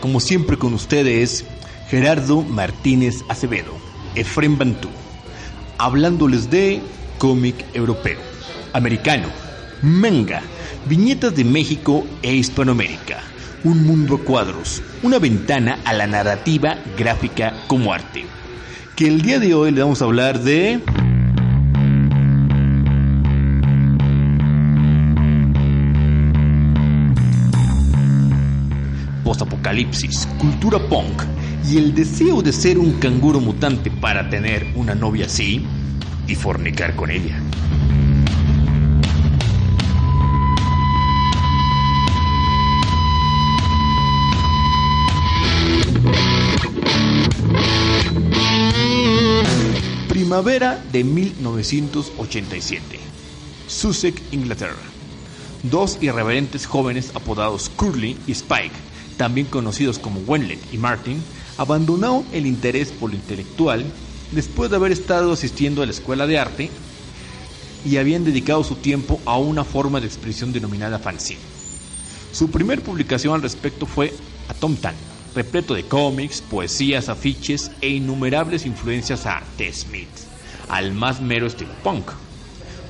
Como siempre con ustedes, Gerardo Martínez Acevedo, Efrem Bantú, hablándoles de cómic europeo, americano, manga, viñetas de México e Hispanoamérica, un mundo a cuadros, una ventana a la narrativa gráfica como arte. Que el día de hoy le vamos a hablar de... Postapocalipsis, cultura punk y el deseo de ser un canguro mutante para tener una novia así y fornicar con ella. Primavera de 1987. Sussex, Inglaterra. Dos irreverentes jóvenes apodados Curly y Spike, también conocidos como Wenlet y Martin, abandonaron el interés por lo intelectual después de haber estado asistiendo a la escuela de arte y habían dedicado su tiempo a una forma de expresión denominada fanzine. Su primer publicación al respecto fue Atom Tan, repleto de cómics, poesías, afiches e innumerables influencias a The Smith, al más mero estilo punk.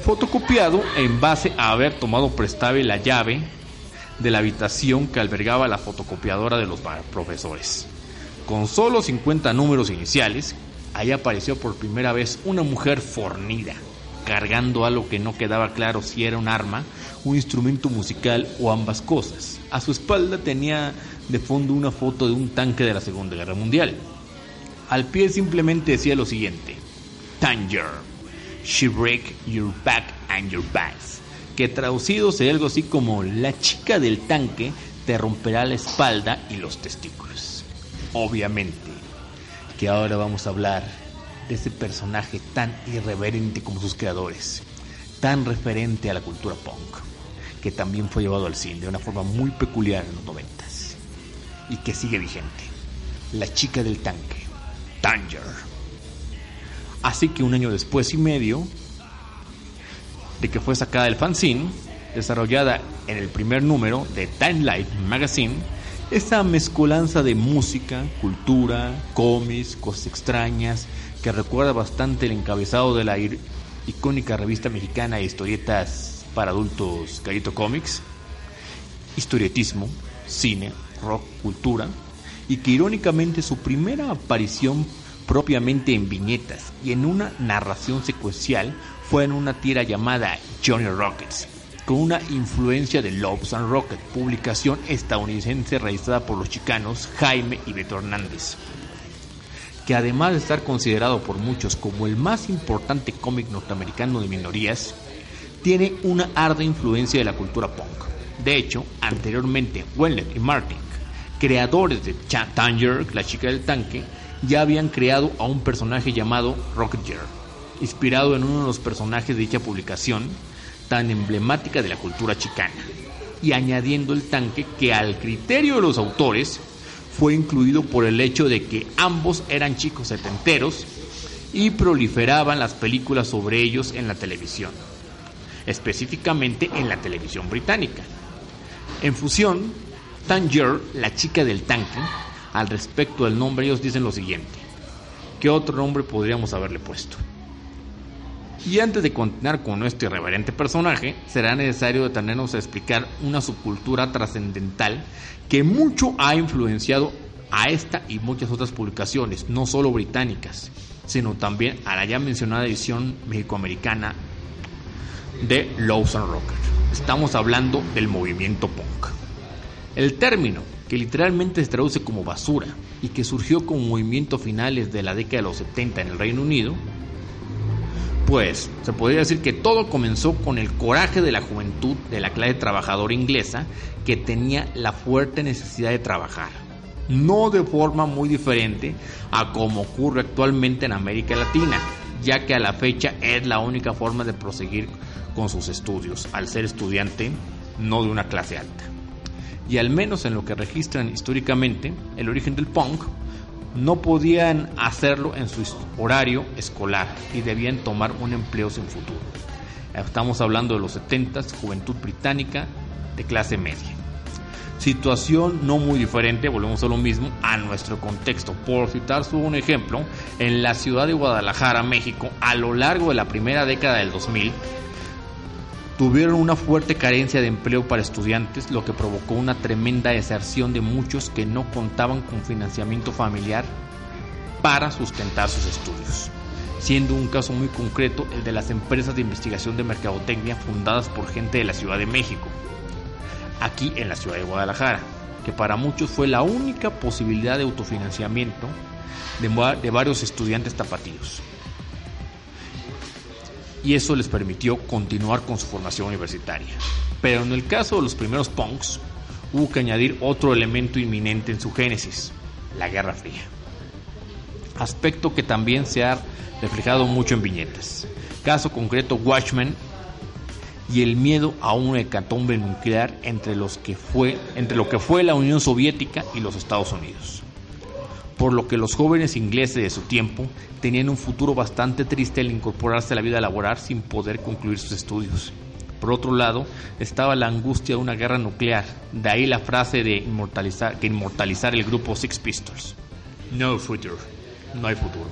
Fotocopiado en base a haber tomado prestable la llave de la habitación que albergaba la fotocopiadora de los profesores. Con solo 50 números iniciales, ahí apareció por primera vez una mujer fornida, cargando algo que no quedaba claro si era un arma, un instrumento musical o ambas cosas. A su espalda tenía de fondo una foto de un tanque de la Segunda Guerra Mundial. Al pie simplemente decía lo siguiente: Tanger, she break your back and your bags. Que traducido sería algo así como: La chica del tanque te romperá la espalda y los testículos. Obviamente que ahora vamos a hablar de ese personaje tan irreverente como sus creadores, tan referente a la cultura punk, que también fue llevado al cine de una forma muy peculiar en los noventas y que sigue vigente. La chica del tanque, Tanger. Así que un año después y medio de que fue sacada del fanzine, desarrollada en el primer número de Time Life Magazine, esa mezcolanza de música, cultura, cómics, cosas extrañas, que recuerda bastante el encabezado de la icónica revista mexicana de historietas para adultos Carito Comics, historietismo, cine, rock, cultura, y que irónicamente su primera aparición propiamente en viñetas y en una narración secuencial fue en una tira llamada Johnny Rockets, con una influencia de Lobes and Rocket, publicación estadounidense realizada por los chicanos Jaime y Beto Hernández, que además de estar considerado por muchos como el más importante cómic norteamericano de minorías, tiene una arda influencia de la cultura punk. De hecho, anteriormente, Wellet y Martin, creadores de Tanger, la chica del tanque, ya habían creado a un personaje llamado Rocket inspirado en uno de los personajes de dicha publicación, tan emblemática de la cultura chicana, y añadiendo el tanque que al criterio de los autores fue incluido por el hecho de que ambos eran chicos setenteros y proliferaban las películas sobre ellos en la televisión, específicamente en la televisión británica. En fusión, Tanger, la chica del tanque, al respecto del nombre ellos dicen lo siguiente, ¿qué otro nombre podríamos haberle puesto? Y antes de continuar con nuestro irreverente personaje, será necesario detenernos a explicar una subcultura trascendental que mucho ha influenciado a esta y muchas otras publicaciones, no solo británicas, sino también a la ya mencionada edición mexicoamericana de Lawson Rocker. Estamos hablando del movimiento punk. El término, que literalmente se traduce como basura y que surgió como movimiento finales de la década de los 70 en el Reino Unido, pues se podría decir que todo comenzó con el coraje de la juventud de la clase trabajadora inglesa que tenía la fuerte necesidad de trabajar. No de forma muy diferente a como ocurre actualmente en América Latina, ya que a la fecha es la única forma de proseguir con sus estudios, al ser estudiante no de una clase alta. Y al menos en lo que registran históricamente, el origen del punk no podían hacerlo en su horario escolar y debían tomar un empleo sin futuro. Estamos hablando de los 70, juventud británica de clase media. Situación no muy diferente, volvemos a lo mismo, a nuestro contexto. Por citar un ejemplo, en la ciudad de Guadalajara, México, a lo largo de la primera década del 2000, tuvieron una fuerte carencia de empleo para estudiantes, lo que provocó una tremenda deserción de muchos que no contaban con financiamiento familiar para sustentar sus estudios, siendo un caso muy concreto el de las empresas de investigación de mercadotecnia fundadas por gente de la Ciudad de México, aquí en la ciudad de Guadalajara, que para muchos fue la única posibilidad de autofinanciamiento de, varios estudiantes tapatíos y eso les permitió continuar con su formación universitaria. Pero en el caso de los primeros punks, hubo que añadir otro elemento inminente en su génesis, la Guerra Fría. Aspecto que también se ha reflejado mucho en viñetas. Caso concreto Watchmen y el miedo a una hecatombe nuclear entre, los que fue, entre lo que fue la Unión Soviética y los Estados Unidos por lo que los jóvenes ingleses de su tiempo tenían un futuro bastante triste al incorporarse a la vida laboral sin poder concluir sus estudios. Por otro lado, estaba la angustia de una guerra nuclear, de ahí la frase de inmortalizar, que inmortalizar el grupo Six Pistols. No future, no hay futuro.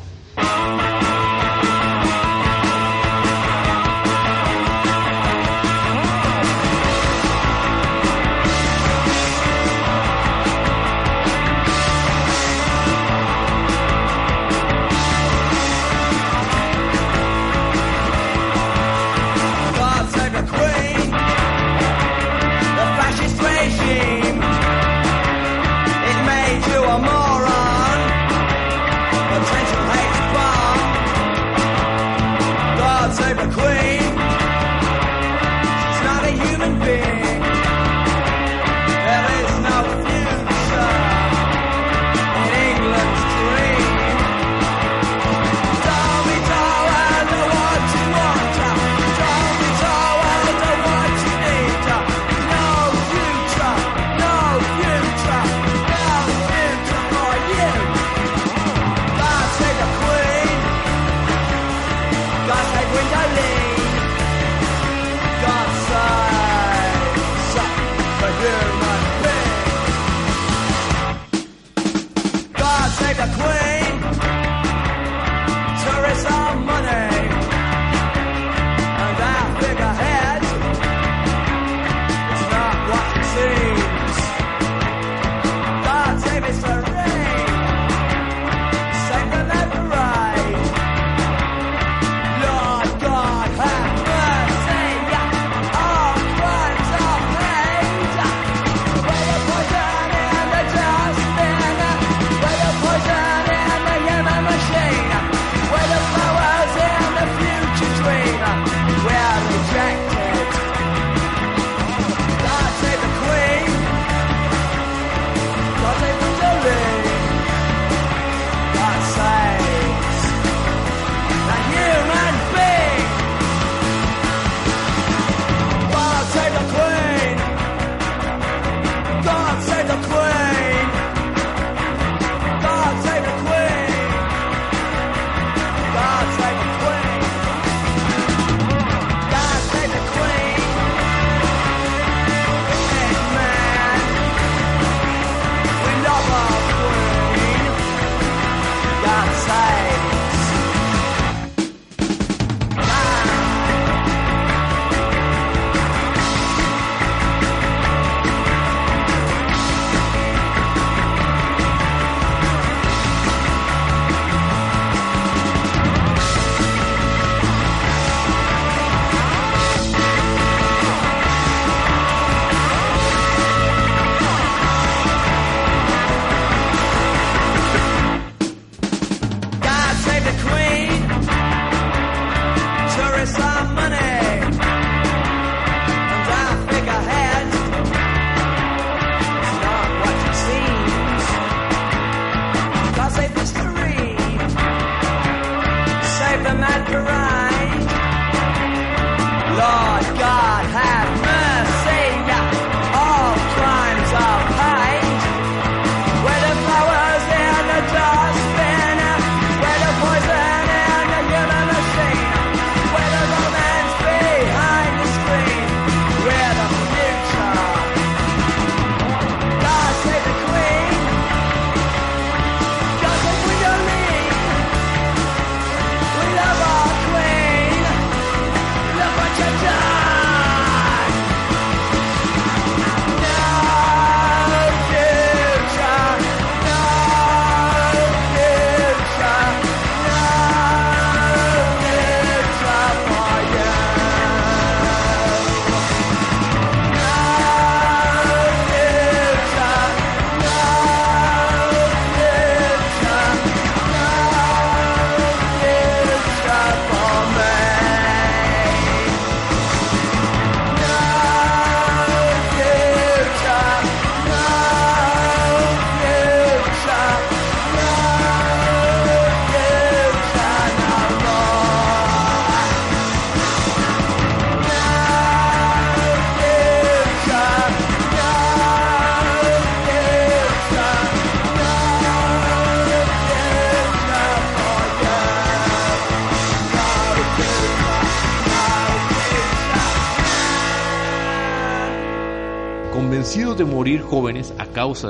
Morir jóvenes a causa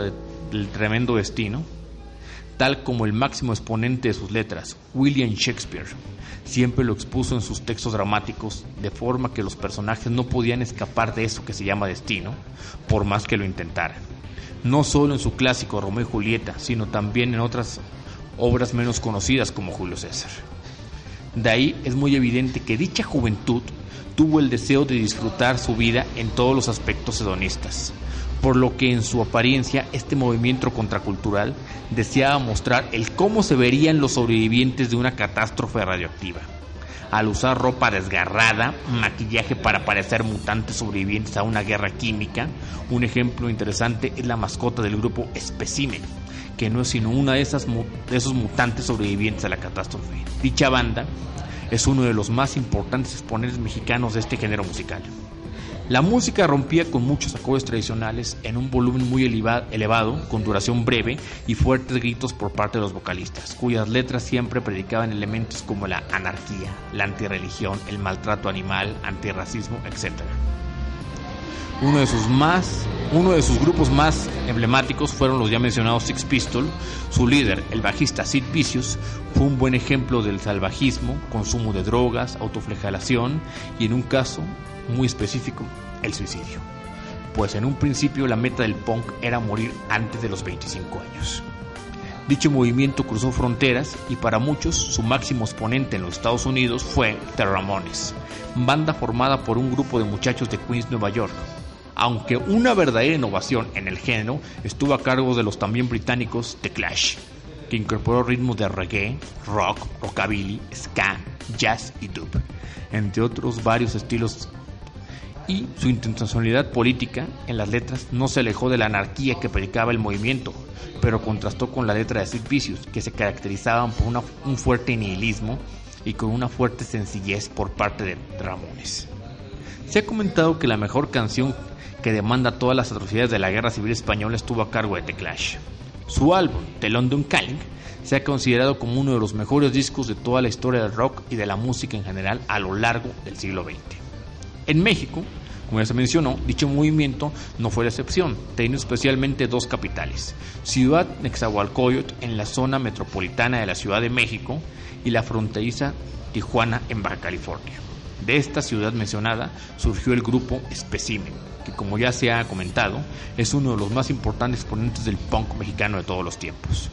del tremendo destino, tal como el máximo exponente de sus letras, William Shakespeare, siempre lo expuso en sus textos dramáticos, de forma que los personajes no podían escapar de eso que se llama destino, por más que lo intentaran. No solo en su clásico Romeo y Julieta, sino también en otras obras menos conocidas como Julio César. De ahí es muy evidente que dicha juventud tuvo el deseo de disfrutar su vida en todos los aspectos hedonistas, por lo que en su apariencia este movimiento contracultural deseaba mostrar el cómo se verían los sobrevivientes de una catástrofe radioactiva. Al usar ropa desgarrada, maquillaje para parecer mutantes sobrevivientes a una guerra química, un ejemplo interesante es la mascota del grupo Specimen, que no es sino una de, esas, de esos mutantes sobrevivientes a la catástrofe. Dicha banda es uno de los más importantes exponentes mexicanos de este género musical. La música rompía con muchos acordes tradicionales en un volumen muy elevado, con duración breve y fuertes gritos por parte de los vocalistas, cuyas letras siempre predicaban elementos como la anarquía, la antirreligión, el maltrato animal, antirracismo, etc. Uno de sus más, uno de sus grupos más emblemáticos fueron los ya mencionados Six Pistols. Su líder, el bajista Sid Vicious, fue un buen ejemplo del salvajismo, consumo de drogas, autoflagelación y en un caso muy específico, el suicidio. Pues en un principio la meta del punk era morir antes de los 25 años. Dicho movimiento cruzó fronteras y para muchos su máximo exponente en los Estados Unidos fue The Ramones, banda formada por un grupo de muchachos de Queens, Nueva York. Aunque una verdadera innovación en el género estuvo a cargo de los también británicos The Clash, que incorporó ritmos de reggae, rock, rockabilly, ska, jazz y dub, entre otros varios estilos y su intencionalidad política en las letras no se alejó de la anarquía que predicaba el movimiento, pero contrastó con la letra de Sid que se caracterizaban por un fuerte nihilismo y con una fuerte sencillez por parte de Ramones. Se ha comentado que la mejor canción que demanda todas las atrocidades de la guerra civil española estuvo a cargo de The Clash. Su álbum, The London Calling, se ha considerado como uno de los mejores discos de toda la historia del rock y de la música en general a lo largo del siglo XX. En México, como ya se mencionó, dicho movimiento no fue la excepción, teniendo especialmente dos capitales, Ciudad Nexahualcoyot en la zona metropolitana de la Ciudad de México y la fronteriza Tijuana en Baja California. De esta ciudad mencionada surgió el grupo Specimen, que como ya se ha comentado, es uno de los más importantes exponentes del punk mexicano de todos los tiempos.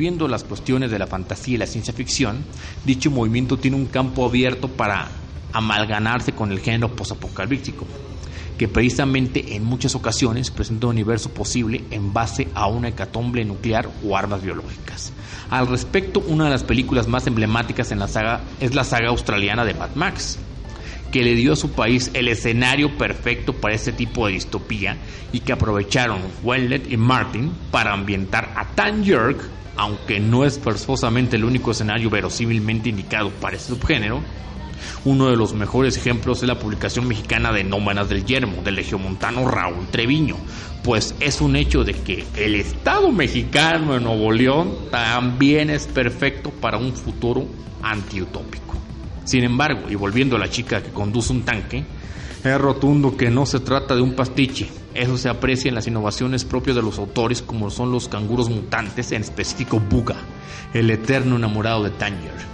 Volviendo a las cuestiones de la fantasía y la ciencia ficción, dicho movimiento tiene un campo abierto para amalganarse con el género posapocalíptico, que precisamente en muchas ocasiones presenta un universo posible en base a una hecatombe nuclear o armas biológicas. Al respecto, una de las películas más emblemáticas en la saga es la saga australiana de Mad Max, que le dio a su país el escenario perfecto para este tipo de distopía y que aprovecharon Wellet y Martin para ambientar a Tanjurk, aunque no es forzosamente el único escenario verosímilmente indicado para este subgénero, uno de los mejores ejemplos es la publicación mexicana de Nómanas del Yermo del legiomontano Raúl Treviño, pues es un hecho de que el Estado mexicano de Nuevo León también es perfecto para un futuro antiutópico. Sin embargo, y volviendo a la chica que conduce un tanque, es rotundo que no se trata de un pastiche. Eso se aprecia en las innovaciones propias de los autores como son los canguros mutantes, en específico Buga, el eterno enamorado de Tanger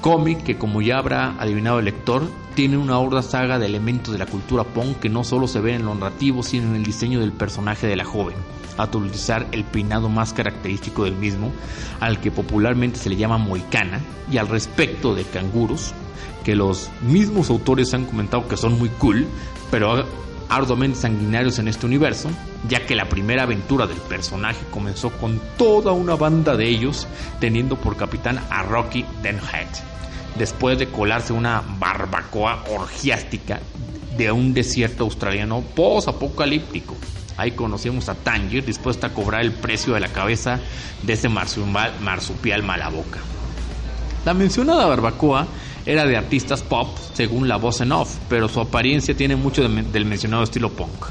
cómic que como ya habrá adivinado el lector, tiene una horda saga de elementos de la cultura punk que no solo se ven en lo narrativo, sino en el diseño del personaje de la joven, a utilizar el peinado más característico del mismo, al que popularmente se le llama moicana, y al respecto de canguros, que los mismos autores han comentado que son muy cool, pero arduamente sanguinarios en este universo, ya que la primera aventura del personaje comenzó con toda una banda de ellos, teniendo por capitán a Rocky Denhead, después de colarse una barbacoa orgiástica de un desierto australiano post-apocalíptico. Ahí conocimos a Tanger dispuesta a cobrar el precio de la cabeza de ese marsupial malaboca. La mencionada barbacoa era de artistas pop según la voz en off, pero su apariencia tiene mucho del mencionado estilo punk.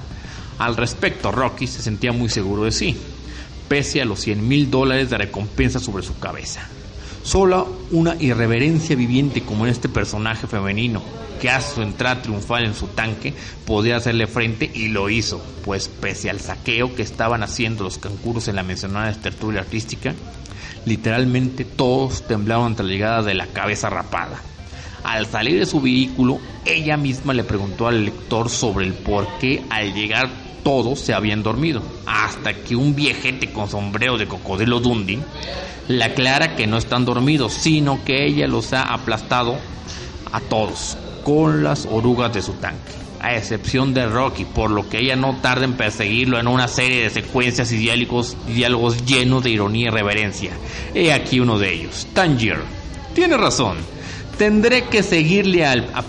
Al respecto, Rocky se sentía muy seguro de sí, pese a los 100 mil dólares de recompensa sobre su cabeza. Solo una irreverencia viviente como este personaje femenino, que a su entrada triunfal en su tanque, podía hacerle frente y lo hizo, pues pese al saqueo que estaban haciendo los cancuros en la mencionada tertulia artística, literalmente todos temblaban ante la llegada de la cabeza rapada. Al salir de su vehículo, ella misma le preguntó al lector sobre el por qué al llegar todos se habían dormido, hasta que un viejete con sombrero de cocodrilo Dundee le aclara que no están dormidos, sino que ella los ha aplastado a todos con las orugas de su tanque, a excepción de Rocky, por lo que ella no tarda en perseguirlo en una serie de secuencias y diálogos, llenos de ironía y reverencia. He aquí uno de ellos, Tangier. Tiene razón Tendré que seguirle al, a.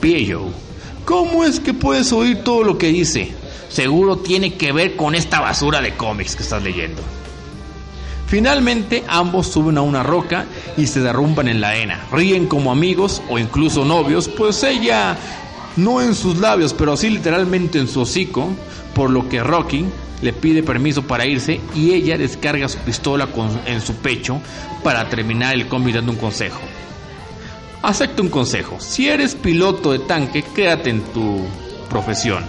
¿Cómo es que puedes oír todo lo que dice? Seguro tiene que ver con esta basura de cómics que estás leyendo. Finalmente ambos suben a una roca y se derrumban en la arena. Ríen como amigos o incluso novios, pues ella no en sus labios, pero sí literalmente en su hocico, por lo que Rocky le pide permiso para irse y ella descarga su pistola en su pecho para terminar el cómic dando un consejo. Acepta un consejo. Si eres piloto de tanque, quédate en tu profesión.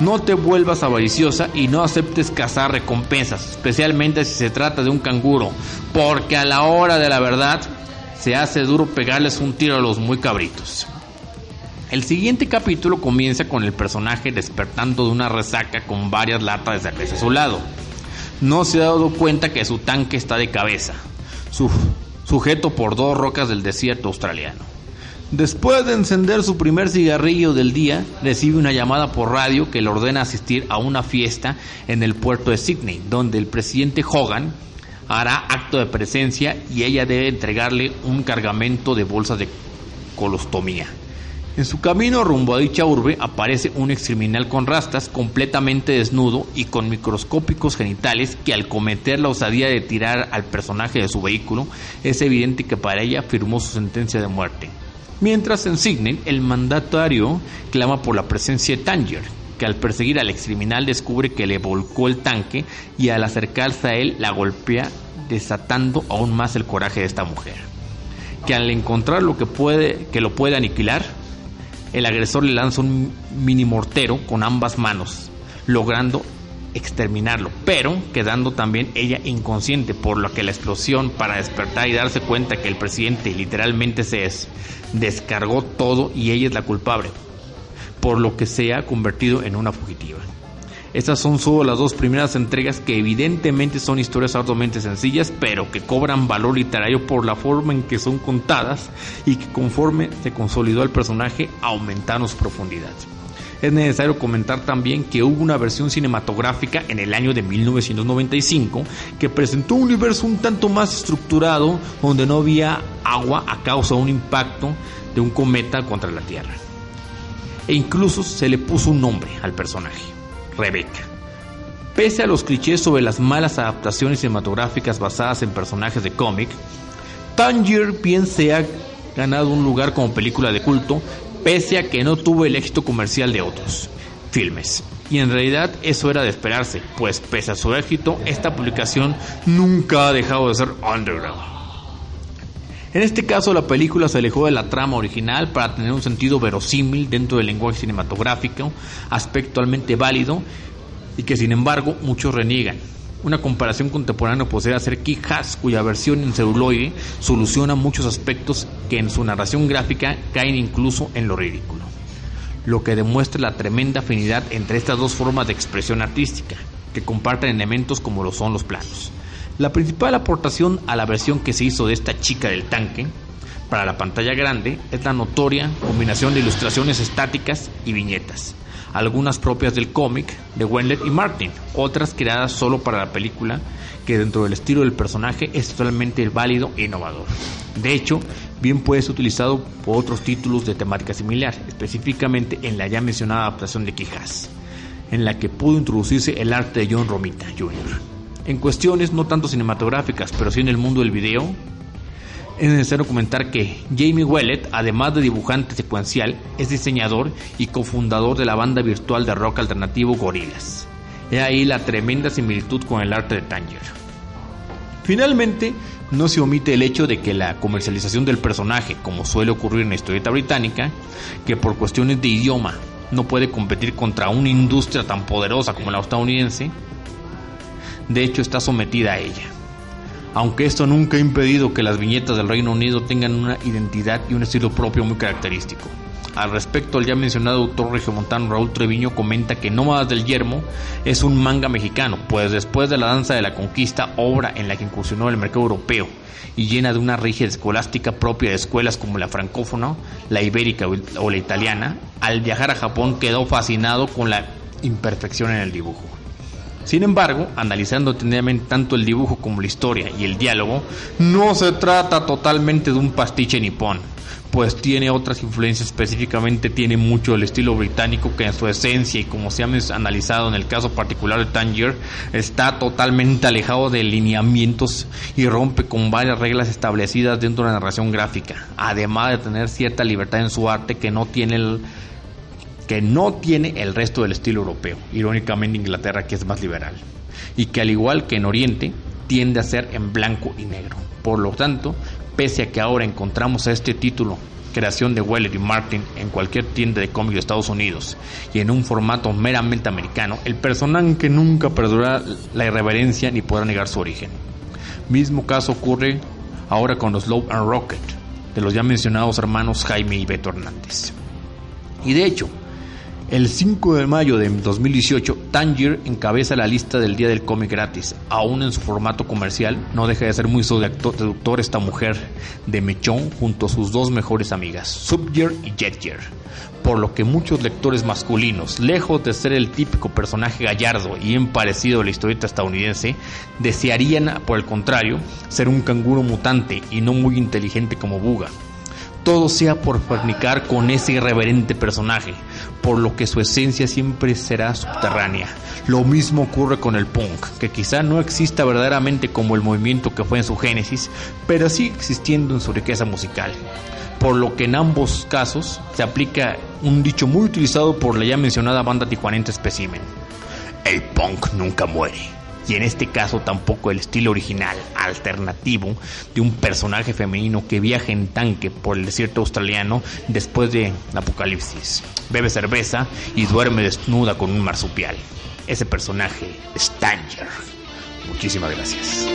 No te vuelvas avariciosa y no aceptes cazar recompensas, especialmente si se trata de un canguro, porque a la hora de la verdad se hace duro pegarles un tiro a los muy cabritos. El siguiente capítulo comienza con el personaje despertando de una resaca con varias latas de cerveza a su lado. No se ha dado cuenta que su tanque está de cabeza. Su sujeto por dos rocas del desierto australiano. Después de encender su primer cigarrillo del día, recibe una llamada por radio que le ordena asistir a una fiesta en el puerto de Sydney, donde el presidente Hogan hará acto de presencia y ella debe entregarle un cargamento de bolsas de colostomía. En su camino rumbo a dicha urbe aparece un excriminal con rastas, completamente desnudo y con microscópicos genitales que al cometer la osadía de tirar al personaje de su vehículo, es evidente que para ella firmó su sentencia de muerte. Mientras en Sydney, el mandatario clama por la presencia de Tanger, que al perseguir al excriminal descubre que le volcó el tanque y al acercarse a él la golpea desatando aún más el coraje de esta mujer. Que al encontrar lo que puede que lo puede aniquilar, el agresor le lanza un mini mortero con ambas manos, logrando exterminarlo, pero quedando también ella inconsciente, por lo que la explosión para despertar y darse cuenta que el presidente literalmente se es, descargó todo y ella es la culpable, por lo que se ha convertido en una fugitiva. Estas son solo las dos primeras entregas que evidentemente son historias arduamente sencillas, pero que cobran valor literario por la forma en que son contadas y que conforme se consolidó el personaje aumentaron su profundidad. Es necesario comentar también que hubo una versión cinematográfica en el año de 1995 que presentó un universo un tanto más estructurado donde no había agua a causa de un impacto de un cometa contra la Tierra. E incluso se le puso un nombre al personaje. Rebecca. Pese a los clichés sobre las malas adaptaciones cinematográficas basadas en personajes de cómic, Tangier bien se ha ganado un lugar como película de culto, pese a que no tuvo el éxito comercial de otros filmes. Y en realidad eso era de esperarse, pues pese a su éxito, esta publicación nunca ha dejado de ser underground. En este caso, la película se alejó de la trama original para tener un sentido verosímil dentro del lenguaje cinematográfico, aspecto actualmente válido y que sin embargo muchos reniegan. Una comparación contemporánea podría ser Kick Ass, cuya versión en celuloide soluciona muchos aspectos que en su narración gráfica caen incluso en lo ridículo. Lo que demuestra la tremenda afinidad entre estas dos formas de expresión artística, que comparten elementos como lo son los planos. La principal aportación a la versión que se hizo de esta chica del tanque para la pantalla grande es la notoria combinación de ilustraciones estáticas y viñetas, algunas propias del cómic de Wendell y Martin, otras creadas solo para la película, que dentro del estilo del personaje es totalmente válido e innovador. De hecho, bien puede ser utilizado por otros títulos de temática similar, específicamente en la ya mencionada adaptación de Quijas, en la que pudo introducirse el arte de John Romita Jr en cuestiones no tanto cinematográficas, pero sí en el mundo del video, es necesario comentar que Jamie Wellett, además de dibujante secuencial, es diseñador y cofundador de la banda virtual de rock alternativo Gorillaz. He ahí la tremenda similitud con el arte de Tanger. Finalmente, no se omite el hecho de que la comercialización del personaje, como suele ocurrir en la historieta británica, que por cuestiones de idioma no puede competir contra una industria tan poderosa como la estadounidense, de hecho está sometida a ella. Aunque esto nunca ha impedido que las viñetas del Reino Unido tengan una identidad y un estilo propio muy característico. Al respecto, el ya mencionado autor regiomontano Raúl Treviño comenta que Nómadas del Yermo es un manga mexicano, pues después de la danza de la conquista, obra en la que incursionó el mercado europeo y llena de una rígida escolástica propia de escuelas como la francófona, la ibérica o la italiana, al viajar a Japón quedó fascinado con la imperfección en el dibujo. Sin embargo, analizando detenidamente tanto el dibujo como la historia y el diálogo, no se trata totalmente de un pastiche nipón, pues tiene otras influencias, específicamente tiene mucho el estilo británico que en su esencia y como se ha analizado en el caso particular de Tangier, está totalmente alejado de lineamientos y rompe con varias reglas establecidas dentro de la narración gráfica, además de tener cierta libertad en su arte que no tiene el que no tiene el resto del estilo europeo, irónicamente Inglaterra que es más liberal, y que al igual que en Oriente tiende a ser en blanco y negro. Por lo tanto, pese a que ahora encontramos a este título, creación de Weller y Martin, en cualquier tienda de cómics de Estados Unidos y en un formato meramente americano, el personaje nunca perdurará la irreverencia ni podrá negar su origen. Mismo caso ocurre ahora con los Love and Rocket, de los ya mencionados hermanos Jaime y Beto Hernández. Y de hecho, el 5 de mayo de 2018, Tangier encabeza la lista del Día del Cómic Gratis. Aún en su formato comercial, no deja de ser muy seductor esta mujer de mechón junto a sus dos mejores amigas, Subgear y Jetgear. Por lo que muchos lectores masculinos, lejos de ser el típico personaje gallardo y bien parecido a la historieta estadounidense, desearían, por el contrario, ser un canguro mutante y no muy inteligente como Buga todo sea por fornicar con ese irreverente personaje, por lo que su esencia siempre será subterránea. Lo mismo ocurre con el punk, que quizá no exista verdaderamente como el movimiento que fue en su génesis, pero sigue existiendo en su riqueza musical. Por lo que en ambos casos se aplica un dicho muy utilizado por la ya mencionada banda tijuanense Specimen. El punk nunca muere y en este caso tampoco el estilo original, alternativo, de un personaje femenino que viaja en tanque por el desierto australiano después de apocalipsis, bebe cerveza y duerme desnuda con un marsupial. Ese personaje es Tanger. Muchísimas gracias.